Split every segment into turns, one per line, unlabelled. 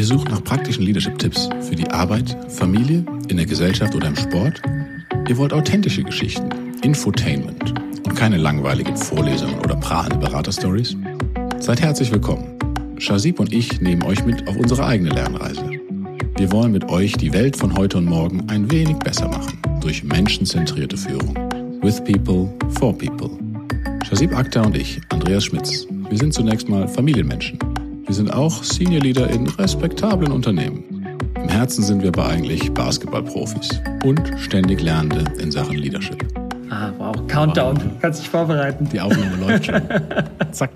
Ihr sucht nach praktischen Leadership-Tipps für die Arbeit, Familie, in der Gesellschaft oder im Sport? Ihr wollt authentische Geschichten, Infotainment und keine langweiligen Vorlesungen oder prahlende Beraterstories? Seid herzlich willkommen. Shazib und ich nehmen euch mit auf unsere eigene Lernreise. Wir wollen mit euch die Welt von heute und morgen ein wenig besser machen durch menschenzentrierte Führung. With people, for people. Shazib Akhtar und ich, Andreas Schmitz. Wir sind zunächst mal Familienmenschen. Wir sind auch Senior Leader in respektablen Unternehmen. Im Herzen sind wir aber eigentlich Basketballprofis und ständig Lernende in Sachen Leadership.
Ah, wow. Countdown. Wow. Kannst dich vorbereiten.
Die Aufnahme läuft schon. Zack.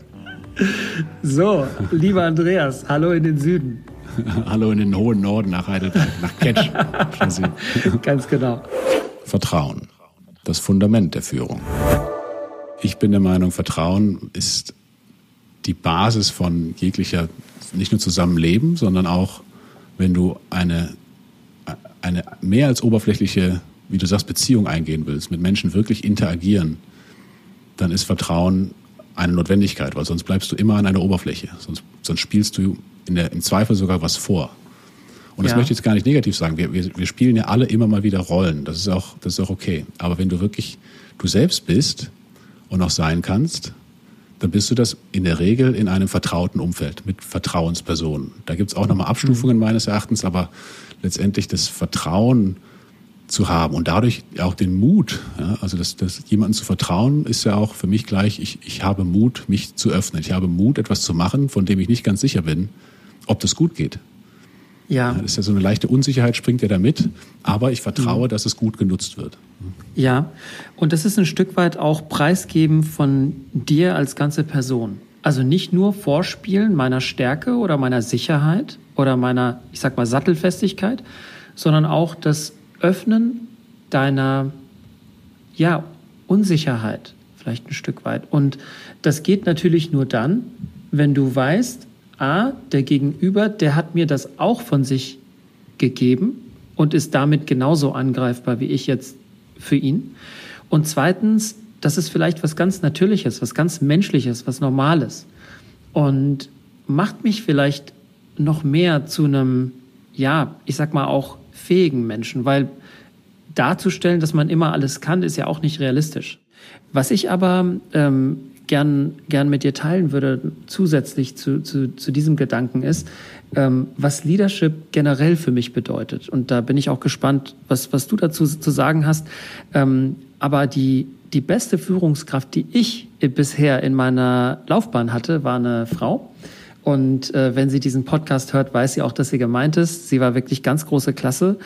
So, lieber Andreas, hallo in den Süden.
hallo in den hohen Norden nach Heidelberg, nach Ketsch.
Ganz genau.
Vertrauen. Das Fundament der Führung. Ich bin der Meinung, Vertrauen ist die Basis von jeglicher, nicht nur Zusammenleben, sondern auch, wenn du eine, eine mehr als oberflächliche, wie du sagst, Beziehung eingehen willst, mit Menschen wirklich interagieren, dann ist Vertrauen eine Notwendigkeit, weil sonst bleibst du immer an einer Oberfläche. Sonst, sonst spielst du in der, im Zweifel sogar was vor. Und das ja. möchte ich jetzt gar nicht negativ sagen. Wir, wir, wir spielen ja alle immer mal wieder Rollen. Das ist auch, das ist auch okay. Aber wenn du wirklich du selbst bist und auch sein kannst, dann bist du das in der Regel in einem vertrauten Umfeld mit Vertrauenspersonen. Da gibt es auch nochmal Abstufungen meines Erachtens, aber letztendlich das Vertrauen zu haben und dadurch auch den Mut, ja, also das, das jemandem zu vertrauen, ist ja auch für mich gleich, ich, ich habe Mut, mich zu öffnen. Ich habe Mut, etwas zu machen, von dem ich nicht ganz sicher bin, ob das gut geht. Ja. Das ist ja so eine leichte Unsicherheit, springt ja da mit, aber ich vertraue, mhm. dass es gut genutzt wird.
Ja, und das ist ein Stück weit auch Preisgeben von dir als ganze Person. Also nicht nur Vorspielen meiner Stärke oder meiner Sicherheit oder meiner, ich sag mal, Sattelfestigkeit, sondern auch das Öffnen deiner, ja, Unsicherheit vielleicht ein Stück weit. Und das geht natürlich nur dann, wenn du weißt, A, der Gegenüber, der hat mir das auch von sich gegeben und ist damit genauso angreifbar wie ich jetzt für ihn. Und zweitens, das ist vielleicht was ganz Natürliches, was ganz Menschliches, was Normales. Und macht mich vielleicht noch mehr zu einem, ja, ich sag mal auch fähigen Menschen, weil darzustellen, dass man immer alles kann, ist ja auch nicht realistisch. Was ich aber ähm, gern, gern mit dir teilen würde, zusätzlich zu, zu, zu diesem Gedanken ist, ähm, was Leadership generell für mich bedeutet. Und da bin ich auch gespannt, was, was du dazu zu sagen hast. Ähm, aber die, die beste Führungskraft, die ich bisher in meiner Laufbahn hatte, war eine Frau. Und äh, wenn sie diesen Podcast hört, weiß sie auch, dass sie gemeint ist. Sie war wirklich ganz große Klasse.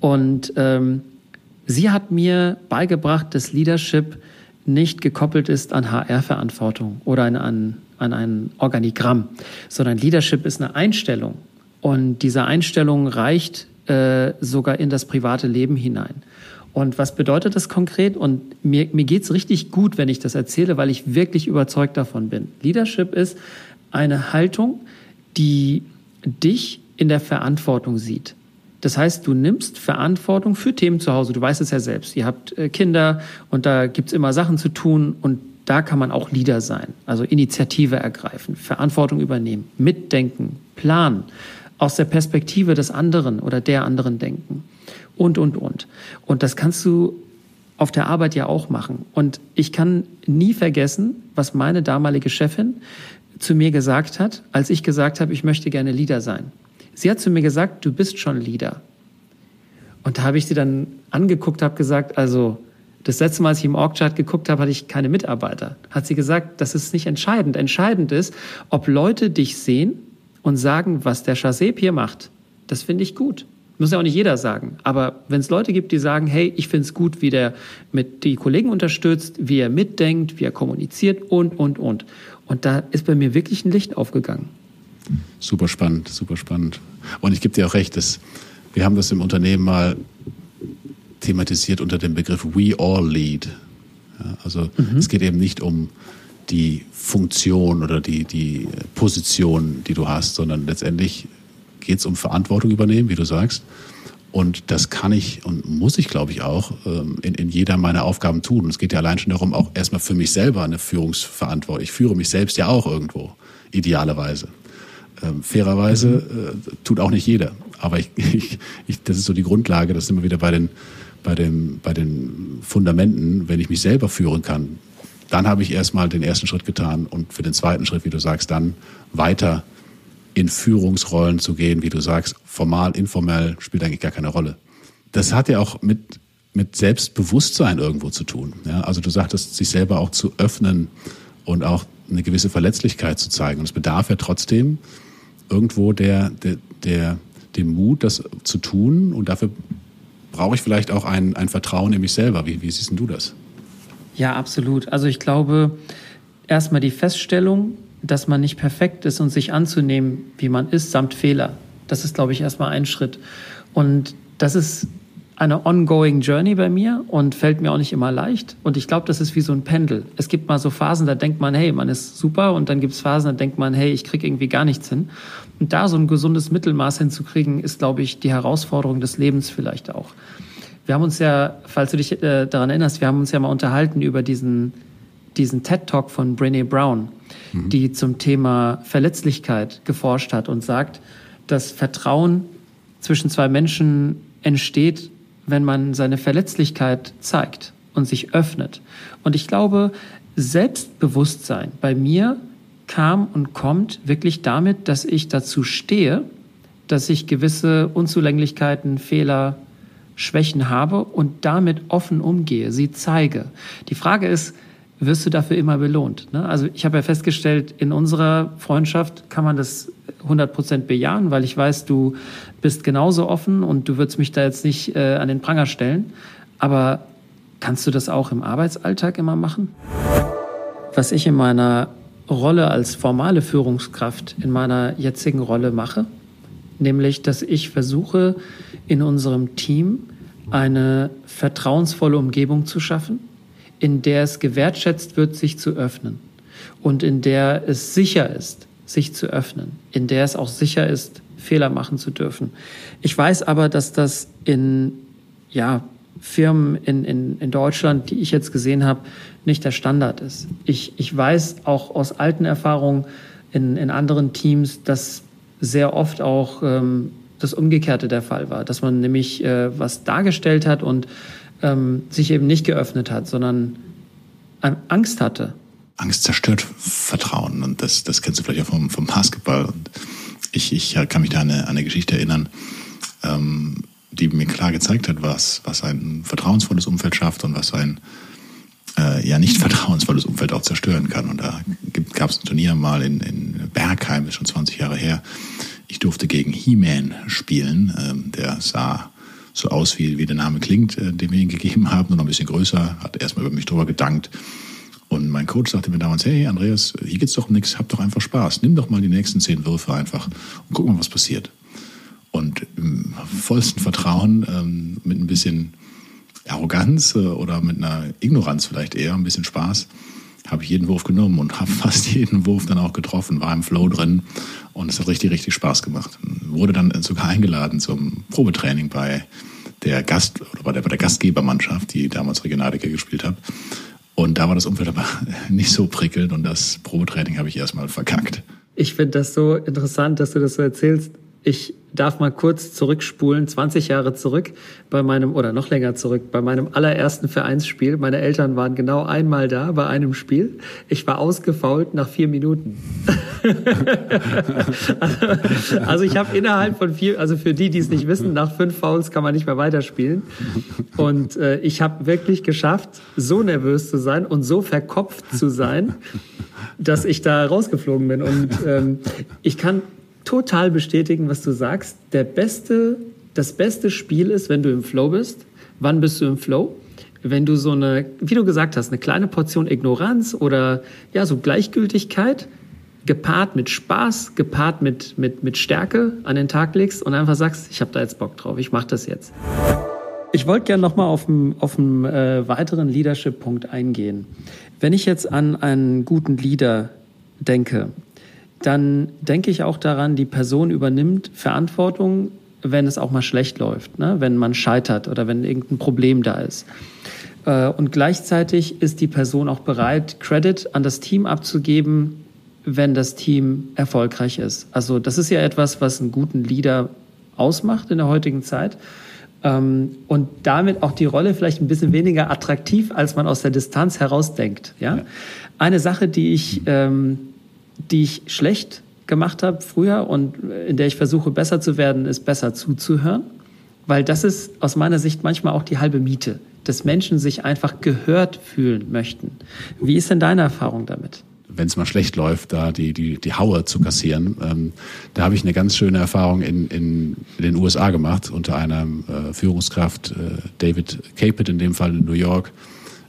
Und ähm, sie hat mir beigebracht, dass Leadership nicht gekoppelt ist an HR-Verantwortung oder an, an, an ein Organigramm, sondern Leadership ist eine Einstellung. Und diese Einstellung reicht äh, sogar in das private Leben hinein. Und was bedeutet das konkret? Und mir, mir geht's richtig gut, wenn ich das erzähle, weil ich wirklich überzeugt davon bin. Leadership ist eine Haltung, die dich in der Verantwortung sieht. Das heißt, du nimmst Verantwortung für Themen zu Hause. Du weißt es ja selbst. Ihr habt äh, Kinder und da gibt's immer Sachen zu tun und da kann man auch Leader sein. Also Initiative ergreifen, Verantwortung übernehmen, mitdenken, planen, aus der Perspektive des anderen oder der anderen denken und, und, und. Und das kannst du auf der Arbeit ja auch machen. Und ich kann nie vergessen, was meine damalige Chefin zu mir gesagt hat, als ich gesagt habe, ich möchte gerne Leader sein. Sie hat zu mir gesagt, du bist schon Leader. Und da habe ich sie dann angeguckt, habe gesagt, also das letzte Mal, als ich im Org-Chart geguckt habe, hatte ich keine Mitarbeiter. Hat sie gesagt, das ist nicht entscheidend. Entscheidend ist, ob Leute dich sehen und sagen, was der Chasep hier macht. Das finde ich gut. Muss ja auch nicht jeder sagen. Aber wenn es Leute gibt, die sagen, hey, ich finde es gut, wie der mit die Kollegen unterstützt, wie er mitdenkt, wie er kommuniziert und, und, und. Und da ist bei mir wirklich ein Licht aufgegangen.
Super spannend, super spannend. Und ich gebe dir auch recht, dass wir haben das im Unternehmen mal thematisiert unter dem Begriff We All Lead. Ja, also mhm. es geht eben nicht um die Funktion oder die, die Position, die du hast, sondern letztendlich geht es um Verantwortung übernehmen, wie du sagst. Und das kann ich und muss ich, glaube ich, auch ähm, in, in jeder meiner Aufgaben tun. Und es geht ja allein schon darum, auch erstmal für mich selber eine Führungsverantwortung. Ich führe mich selbst ja auch irgendwo, idealerweise. Ähm, fairerweise äh, tut auch nicht jeder. Aber ich, ich, ich, das ist so die Grundlage, das sind wir wieder bei den, bei, dem, bei den Fundamenten, wenn ich mich selber führen kann, dann habe ich erstmal den ersten Schritt getan und für den zweiten Schritt, wie du sagst, dann weiter in Führungsrollen zu gehen, wie du sagst, formal, informell, spielt eigentlich gar keine Rolle. Das hat ja auch mit, mit Selbstbewusstsein irgendwo zu tun. Ja? Also du sagtest, sich selber auch zu öffnen und auch eine gewisse Verletzlichkeit zu zeigen. Und es bedarf ja trotzdem irgendwo der, der, der, dem Mut, das zu tun. Und dafür brauche ich vielleicht auch ein, ein Vertrauen in mich selber. Wie, wie siehst du das?
Ja, absolut. Also ich glaube, erstmal die Feststellung, dass man nicht perfekt ist und sich anzunehmen, wie man ist, samt Fehler. Das ist, glaube ich, erstmal ein Schritt. Und das ist eine ongoing Journey bei mir und fällt mir auch nicht immer leicht. Und ich glaube, das ist wie so ein Pendel. Es gibt mal so Phasen, da denkt man, hey, man ist super. Und dann gibt es Phasen, da denkt man, hey, ich kriege irgendwie gar nichts hin. Und da so ein gesundes Mittelmaß hinzukriegen, ist, glaube ich, die Herausforderung des Lebens vielleicht auch. Wir haben uns ja, falls du dich äh, daran erinnerst, wir haben uns ja mal unterhalten über diesen, diesen TED-Talk von Brene Brown, mhm. die zum Thema Verletzlichkeit geforscht hat und sagt, dass Vertrauen zwischen zwei Menschen entsteht, wenn man seine Verletzlichkeit zeigt und sich öffnet. Und ich glaube, Selbstbewusstsein bei mir kam und kommt wirklich damit, dass ich dazu stehe, dass ich gewisse Unzulänglichkeiten, Fehler, Schwächen habe und damit offen umgehe, sie zeige. Die Frage ist, wirst du dafür immer belohnt? Ne? Also ich habe ja festgestellt, in unserer Freundschaft kann man das 100 Prozent bejahen, weil ich weiß, du bist genauso offen und du würdest mich da jetzt nicht äh, an den Pranger stellen. Aber kannst du das auch im Arbeitsalltag immer machen? Was ich in meiner Rolle als formale Führungskraft in meiner jetzigen Rolle mache, nämlich dass ich versuche, in unserem Team eine vertrauensvolle Umgebung zu schaffen, in der es gewertschätzt wird, sich zu öffnen und in der es sicher ist, sich zu öffnen, in der es auch sicher ist, Fehler machen zu dürfen. Ich weiß aber, dass das in ja, Firmen in, in, in Deutschland, die ich jetzt gesehen habe, nicht der Standard ist. Ich, ich weiß auch aus alten Erfahrungen in, in anderen Teams, dass sehr oft auch ähm, das Umgekehrte der Fall war, dass man nämlich äh, was dargestellt hat und ähm, sich eben nicht geöffnet hat, sondern Angst hatte.
Angst zerstört Vertrauen und das, das kennst du vielleicht auch vom, vom Basketball. Und ich, ich kann mich da an eine, eine Geschichte erinnern, ähm, die mir klar gezeigt hat, was, was ein vertrauensvolles Umfeld schafft und was ein äh, ja nicht vertrauensvolles Umfeld auch zerstören kann. Und da gab es ein Turnier mal in, in Bergheim, ist schon 20 Jahre her. Ich durfte gegen He-Man spielen. Ähm, der sah so aus, wie, wie der Name klingt, äh, den wir ihm gegeben haben, nur noch ein bisschen größer, hat erstmal über mich drüber gedankt. Und mein Coach sagte mir damals, hey Andreas, hier geht's doch um nichts, hab doch einfach Spaß. Nimm doch mal die nächsten zehn Würfe einfach und guck mal, was passiert. Und im vollsten Vertrauen, ähm, mit ein bisschen Arroganz äh, oder mit einer Ignoranz vielleicht eher, ein bisschen Spaß, habe ich jeden Wurf genommen und habe fast jeden Wurf dann auch getroffen, war im Flow drin und es hat richtig, richtig Spaß gemacht. Wurde dann sogar eingeladen zum Probetraining bei der Gast oder bei der, bei der Gastgebermannschaft, die damals Regionalliga gespielt hat. Und da war das Umfeld aber nicht so prickelnd und das Probetraining habe ich erstmal verkackt.
Ich finde das so interessant, dass du das so erzählst. Ich darf mal kurz zurückspulen, 20 Jahre zurück bei meinem, oder noch länger zurück, bei meinem allerersten Vereinsspiel. Meine Eltern waren genau einmal da bei einem Spiel. Ich war ausgefault nach vier Minuten. also ich habe innerhalb von vier, also für die, die es nicht wissen, nach fünf Fouls kann man nicht mehr weiterspielen. Und äh, ich habe wirklich geschafft, so nervös zu sein und so verkopft zu sein, dass ich da rausgeflogen bin. Und ähm, ich kann total bestätigen, was du sagst. Der beste, das beste Spiel ist, wenn du im Flow bist. Wann bist du im Flow? Wenn du so eine, wie du gesagt hast, eine kleine Portion Ignoranz oder ja, so Gleichgültigkeit gepaart mit Spaß, gepaart mit, mit, mit Stärke an den Tag legst und einfach sagst, ich habe da jetzt Bock drauf, ich mache das jetzt. Ich wollte gerne nochmal auf einen, auf äh, weiteren Leadership-Punkt eingehen. Wenn ich jetzt an einen guten Leader denke, dann denke ich auch daran, die Person übernimmt Verantwortung, wenn es auch mal schlecht läuft, ne? wenn man scheitert oder wenn irgendein Problem da ist. Äh, und gleichzeitig ist die Person auch bereit, Credit an das Team abzugeben, wenn das Team erfolgreich ist. Also das ist ja etwas, was einen guten Leader ausmacht in der heutigen Zeit. Ähm, und damit auch die Rolle vielleicht ein bisschen weniger attraktiv, als man aus der Distanz herausdenkt. Ja? Eine Sache, die ich, ähm, die ich schlecht gemacht habe früher und in der ich versuche besser zu werden, ist besser zuzuhören. Weil das ist aus meiner Sicht manchmal auch die halbe Miete, dass Menschen sich einfach gehört fühlen möchten. Wie ist denn deine Erfahrung damit?
wenn es mal schlecht läuft, da die, die, die Haue zu kassieren. Ähm, da habe ich eine ganz schöne Erfahrung in, in, den USA gemacht, unter einem äh, Führungskraft, äh, David Caput in dem Fall in New York.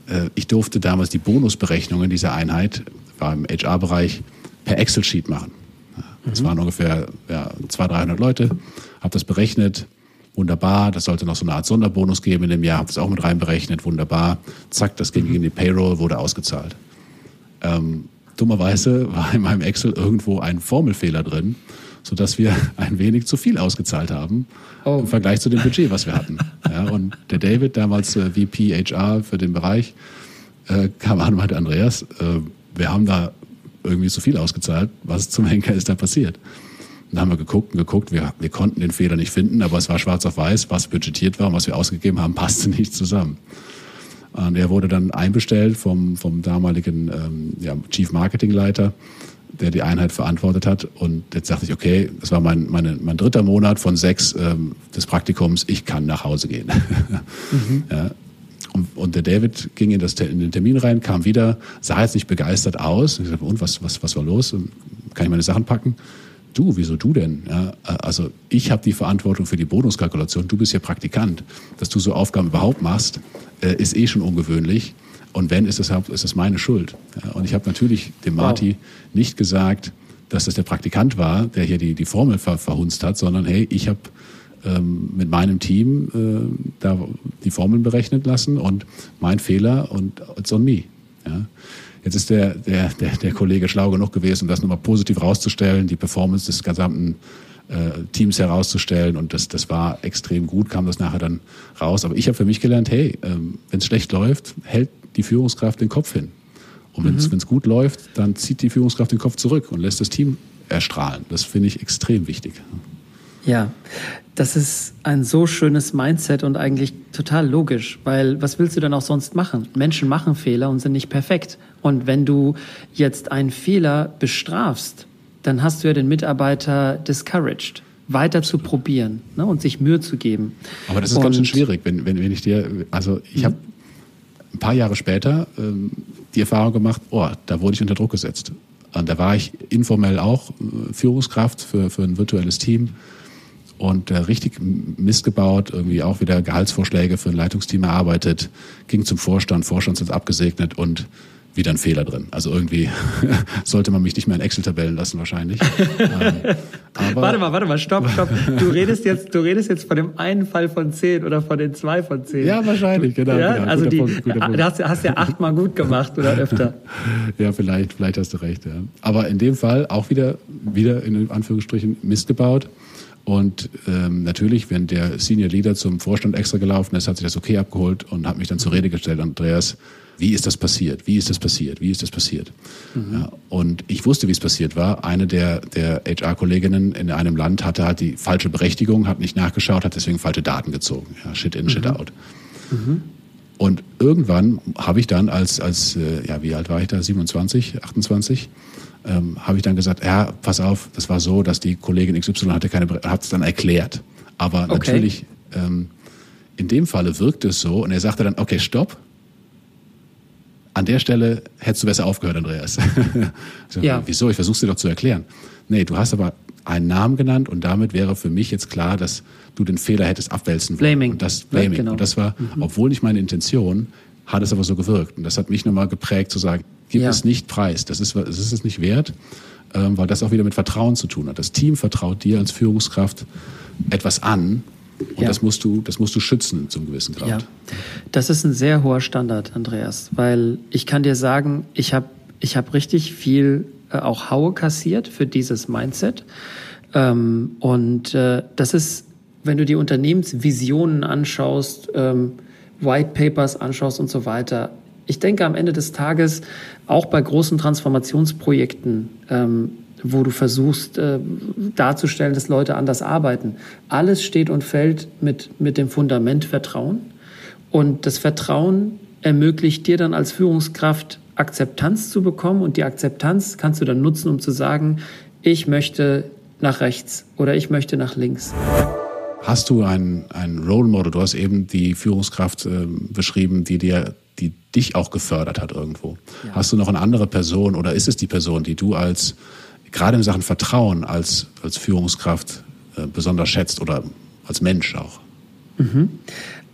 Äh, ich durfte damals die Bonusberechnungen dieser Einheit, war im HR-Bereich, per Excel-Sheet machen. Das mhm. waren ungefähr ja, 200, 300 Leute, habe das berechnet, wunderbar, das sollte noch so eine Art Sonderbonus geben in dem Jahr, habe das auch mit reinberechnet, wunderbar, zack, das ging mhm. in die Payroll, wurde ausgezahlt. Ähm, dummerweise war in meinem Excel irgendwo ein Formelfehler drin, sodass wir ein wenig zu viel ausgezahlt haben oh. im Vergleich zu dem Budget, was wir hatten. Ja, und der David, damals äh, VP HR für den Bereich, äh, kam an und meinte, Andreas, äh, wir haben da irgendwie zu viel ausgezahlt. Was zum Henker ist da passiert? Dann haben wir geguckt und geguckt, wir, wir konnten den Fehler nicht finden, aber es war schwarz auf weiß, was budgetiert war und was wir ausgegeben haben, passte nicht zusammen. Und er wurde dann einbestellt vom, vom damaligen ähm, ja, Chief Marketing Leiter, der die Einheit verantwortet hat. Und jetzt dachte ich, okay, das war mein, meine, mein dritter Monat von sechs ähm, des Praktikums, ich kann nach Hause gehen. Mhm. Ja. Und, und, der David ging in, das, in, den Termin rein, kam wieder, sah jetzt nicht begeistert aus. Und ich sagte, und was, was, was war los? Kann ich meine Sachen packen? du, wieso du denn? Ja, also ich habe die Verantwortung für die Bonuskalkulation, du bist ja Praktikant. Dass du so Aufgaben überhaupt machst, äh, ist eh schon ungewöhnlich. Und wenn, ist es, ist es meine Schuld. Ja, und ich habe natürlich dem Marty wow. nicht gesagt, dass das der Praktikant war, der hier die, die Formel ver, verhunzt hat, sondern hey, ich habe ähm, mit meinem Team äh, da die Formeln berechnet lassen und mein Fehler und it's on me. Ja. Jetzt ist der, der, der, der Kollege schlau genug gewesen, um das nochmal positiv rauszustellen, die Performance des gesamten äh, Teams herauszustellen und das, das war extrem gut, kam das nachher dann raus. Aber ich habe für mich gelernt, hey, ähm, wenn es schlecht läuft, hält die Führungskraft den Kopf hin. Und wenn es mhm. gut läuft, dann zieht die Führungskraft den Kopf zurück und lässt das Team erstrahlen. Das finde ich extrem wichtig.
Ja, das ist ein so schönes Mindset und eigentlich total logisch, weil was willst du denn auch sonst machen? Menschen machen Fehler und sind nicht perfekt. Und wenn du jetzt einen Fehler bestrafst, dann hast du ja den Mitarbeiter discouraged weiter zu probieren ne, und sich Mühe zu geben.
Aber das ist und, ganz schön schwierig, wenn, wenn, wenn ich dir, also ich habe ein paar Jahre später ähm, die Erfahrung gemacht, oh, da wurde ich unter Druck gesetzt. Und da war ich informell auch äh, Führungskraft für, für ein virtuelles Team und äh, richtig Mist gebaut, irgendwie auch wieder Gehaltsvorschläge für ein Leitungsteam erarbeitet, ging zum Vorstand, Vorstand ist abgesegnet und wieder ein Fehler drin. Also irgendwie sollte man mich nicht mehr in Excel-Tabellen lassen wahrscheinlich.
ähm, warte mal, warte mal, stopp, stopp. Du redest jetzt, du redest jetzt von dem einen Fall von zehn oder von den zwei von zehn.
Ja, wahrscheinlich, genau. Ja?
genau. Also die, Punkt, du hast, hast ja achtmal gut gemacht oder öfter.
ja, vielleicht, vielleicht hast du recht. Ja. Aber in dem Fall auch wieder, wieder in Anführungsstrichen Mist gebaut. Und ähm, natürlich, wenn der Senior Leader zum Vorstand extra gelaufen ist, hat sich das okay abgeholt und hat mich dann zur Rede gestellt, Andreas, wie ist das passiert? Wie ist das passiert? Wie ist das passiert? Mhm. Ja, und ich wusste, wie es passiert war. Eine der, der HR-Kolleginnen in einem Land hatte halt die falsche Berechtigung, hat nicht nachgeschaut, hat deswegen falsche Daten gezogen. Ja, shit in, mhm. shit out. Mhm. Und irgendwann habe ich dann als, als äh, ja, wie alt war ich da? 27, 28? Ähm, habe ich dann gesagt, ja, pass auf, das war so, dass die Kollegin XY hatte keine, hat es dann erklärt. Aber okay. natürlich, ähm, in dem Falle wirkte es so und er sagte dann, okay, stopp. An der Stelle hättest du besser aufgehört, Andreas. so, ja. Wieso? Ich versuche dir doch zu erklären. Nee, du hast aber einen Namen genannt und damit wäre für mich jetzt klar, dass du den Fehler hättest abwälzen
wollen. Blaming.
Und das Blaming. Ja, genau. Und das war, mhm. obwohl nicht meine Intention, hat es aber so gewirkt. Und das hat mich nochmal geprägt zu sagen, gib ja. es nicht preis. Das ist, das ist es nicht wert, ähm, weil das auch wieder mit Vertrauen zu tun hat. Das Team vertraut dir als Führungskraft etwas an. Und ja. das musst du, das musst du schützen zum gewissen Grad. Ja.
Das ist ein sehr hoher Standard, Andreas, weil ich kann dir sagen, ich habe ich hab richtig viel äh, auch Haue kassiert für dieses Mindset. Ähm, und äh, das ist, wenn du die Unternehmensvisionen anschaust, ähm, White Papers anschaust und so weiter, Ich denke am Ende des Tages, auch bei großen Transformationsprojekten, ähm, wo du versuchst äh, darzustellen, dass Leute anders arbeiten, alles steht und fällt mit, mit dem Fundament Vertrauen. Und das Vertrauen ermöglicht dir dann als Führungskraft Akzeptanz zu bekommen und die Akzeptanz kannst du dann nutzen, um zu sagen, ich möchte nach rechts oder ich möchte nach links.
Hast du ein, ein Role Model? Du hast eben die Führungskraft äh, beschrieben, die dir, die dich auch gefördert hat irgendwo. Ja. Hast du noch eine andere Person oder ist es die Person, die du als gerade in Sachen Vertrauen als, als Führungskraft äh, besonders schätzt oder als Mensch auch?
Mhm.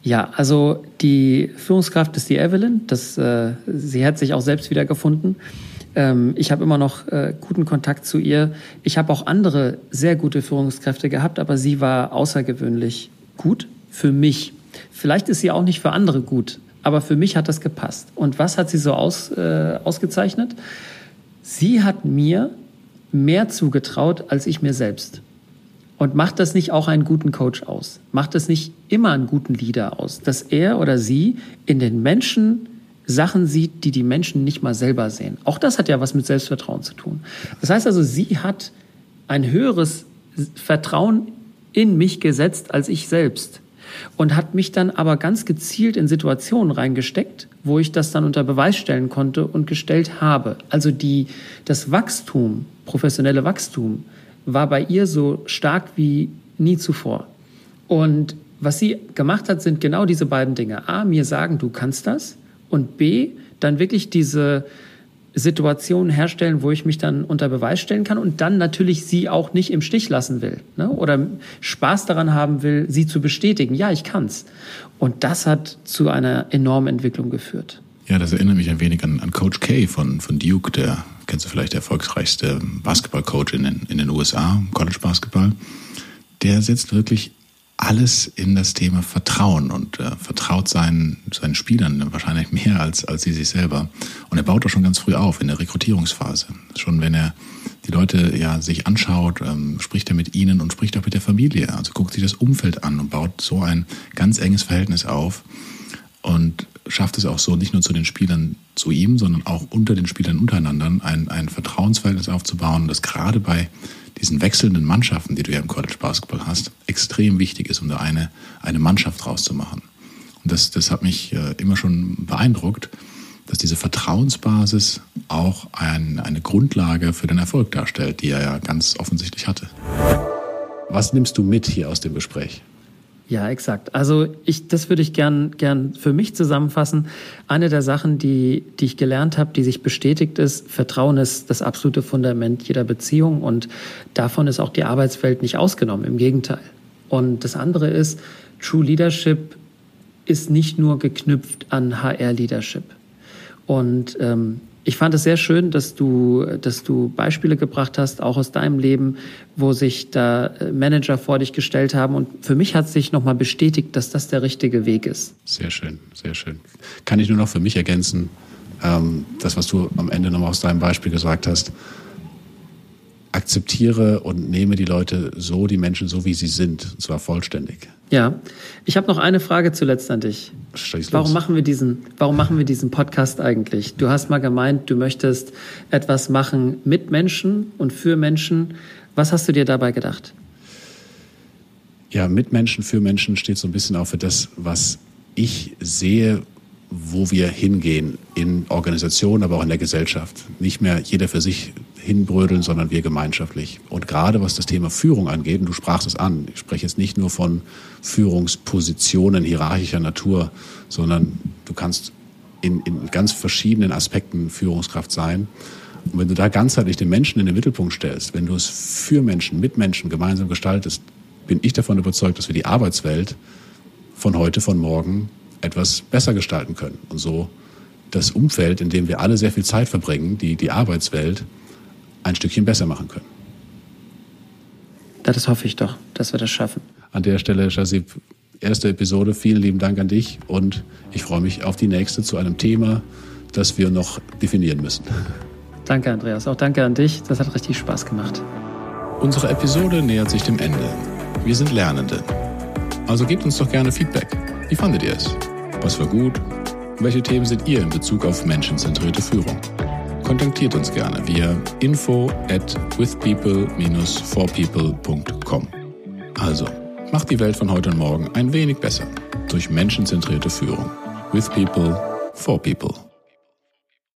Ja, also die Führungskraft ist die Evelyn. Das, äh, sie hat sich auch selbst wiedergefunden. Ähm, ich habe immer noch äh, guten Kontakt zu ihr. Ich habe auch andere sehr gute Führungskräfte gehabt, aber sie war außergewöhnlich gut für mich. Vielleicht ist sie auch nicht für andere gut, aber für mich hat das gepasst. Und was hat sie so aus, äh, ausgezeichnet? Sie hat mir mehr zugetraut als ich mir selbst. Und macht das nicht auch einen guten Coach aus? Macht das nicht immer einen guten Leader aus, dass er oder sie in den Menschen Sachen sieht, die die Menschen nicht mal selber sehen? Auch das hat ja was mit Selbstvertrauen zu tun. Das heißt also, sie hat ein höheres Vertrauen in mich gesetzt als ich selbst und hat mich dann aber ganz gezielt in Situationen reingesteckt, wo ich das dann unter Beweis stellen konnte und gestellt habe. Also die, das Wachstum, professionelle Wachstum, war bei ihr so stark wie nie zuvor. Und was sie gemacht hat, sind genau diese beiden Dinge. A, mir sagen, du kannst das. Und B, dann wirklich diese Situation herstellen, wo ich mich dann unter Beweis stellen kann und dann natürlich sie auch nicht im Stich lassen will. Ne? Oder Spaß daran haben will, sie zu bestätigen. Ja, ich kann's. Und das hat zu einer enormen Entwicklung geführt.
Ja, das erinnert mich ein wenig an, an Coach K von, von Duke, der kennst du vielleicht der erfolgreichste Basketballcoach in den, in den USA, College Basketball. Der setzt wirklich alles in das Thema Vertrauen und äh, vertraut seinen, seinen Spielern wahrscheinlich mehr als, als sie sich selber. Und er baut doch schon ganz früh auf in der Rekrutierungsphase. Schon wenn er die Leute ja sich anschaut, ähm, spricht er mit ihnen und spricht auch mit der Familie. Also guckt sich das Umfeld an und baut so ein ganz enges Verhältnis auf und schafft es auch so, nicht nur zu den Spielern zu ihm, sondern auch unter den Spielern untereinander ein, ein Vertrauensverhältnis aufzubauen, das gerade bei diesen wechselnden Mannschaften, die du ja im College Basketball hast, extrem wichtig ist, um da eine, eine Mannschaft rauszumachen. Und das, das hat mich äh, immer schon beeindruckt, dass diese Vertrauensbasis auch ein, eine Grundlage für den Erfolg darstellt, die er ja ganz offensichtlich hatte. Was nimmst du mit hier aus dem Gespräch?
Ja, exakt. Also ich, das würde ich gern, gern für mich zusammenfassen. Eine der Sachen, die, die ich gelernt habe, die sich bestätigt ist, Vertrauen ist das absolute Fundament jeder Beziehung und davon ist auch die Arbeitswelt nicht ausgenommen. Im Gegenteil. Und das andere ist, True Leadership ist nicht nur geknüpft an HR-Leadership. Und ähm, ich fand es sehr schön, dass du, dass du Beispiele gebracht hast, auch aus deinem Leben, wo sich da äh, Manager vor dich gestellt haben. Und für mich hat sich nochmal bestätigt, dass das der richtige Weg ist.
Sehr schön, sehr schön. Kann ich nur noch für mich ergänzen, ähm, das, was du am Ende nochmal aus deinem Beispiel gesagt hast. Akzeptiere und nehme die Leute so, die Menschen so, wie sie sind, und zwar vollständig.
Ja, ich habe noch eine Frage zuletzt an dich. Schieß warum los. machen wir diesen, warum machen wir diesen Podcast eigentlich? Du hast mal gemeint, du möchtest etwas machen mit Menschen und für Menschen. Was hast du dir dabei gedacht?
Ja, mit Menschen, für Menschen steht so ein bisschen auch für das, was ich sehe, wo wir hingehen in Organisationen, aber auch in der Gesellschaft. Nicht mehr jeder für sich hinbrödeln, sondern wir gemeinschaftlich. Und gerade was das Thema Führung angeht, und du sprachst es an, ich spreche jetzt nicht nur von Führungspositionen hierarchischer Natur, sondern du kannst in, in ganz verschiedenen Aspekten Führungskraft sein. Und wenn du da ganzheitlich den Menschen in den Mittelpunkt stellst, wenn du es für Menschen, mit Menschen gemeinsam gestaltest, bin ich davon überzeugt, dass wir die Arbeitswelt von heute, von morgen etwas besser gestalten können. Und so das Umfeld, in dem wir alle sehr viel Zeit verbringen, die, die Arbeitswelt, ein Stückchen besser machen können.
Das hoffe ich doch, dass wir das schaffen.
An der Stelle, Shazib, erste Episode. Vielen lieben Dank an dich und ich freue mich auf die nächste zu einem Thema, das wir noch definieren müssen.
Danke, Andreas. Auch danke an dich. Das hat richtig Spaß gemacht.
Unsere Episode nähert sich dem Ende. Wir sind Lernende. Also gebt uns doch gerne Feedback. Wie fandet ihr es? Was war gut? Welche Themen seht ihr in Bezug auf menschenzentrierte Führung? Kontaktiert uns gerne via info at withpeople-forpeople.com. Also, macht die Welt von heute und morgen ein wenig besser durch menschenzentrierte Führung. With people, for people.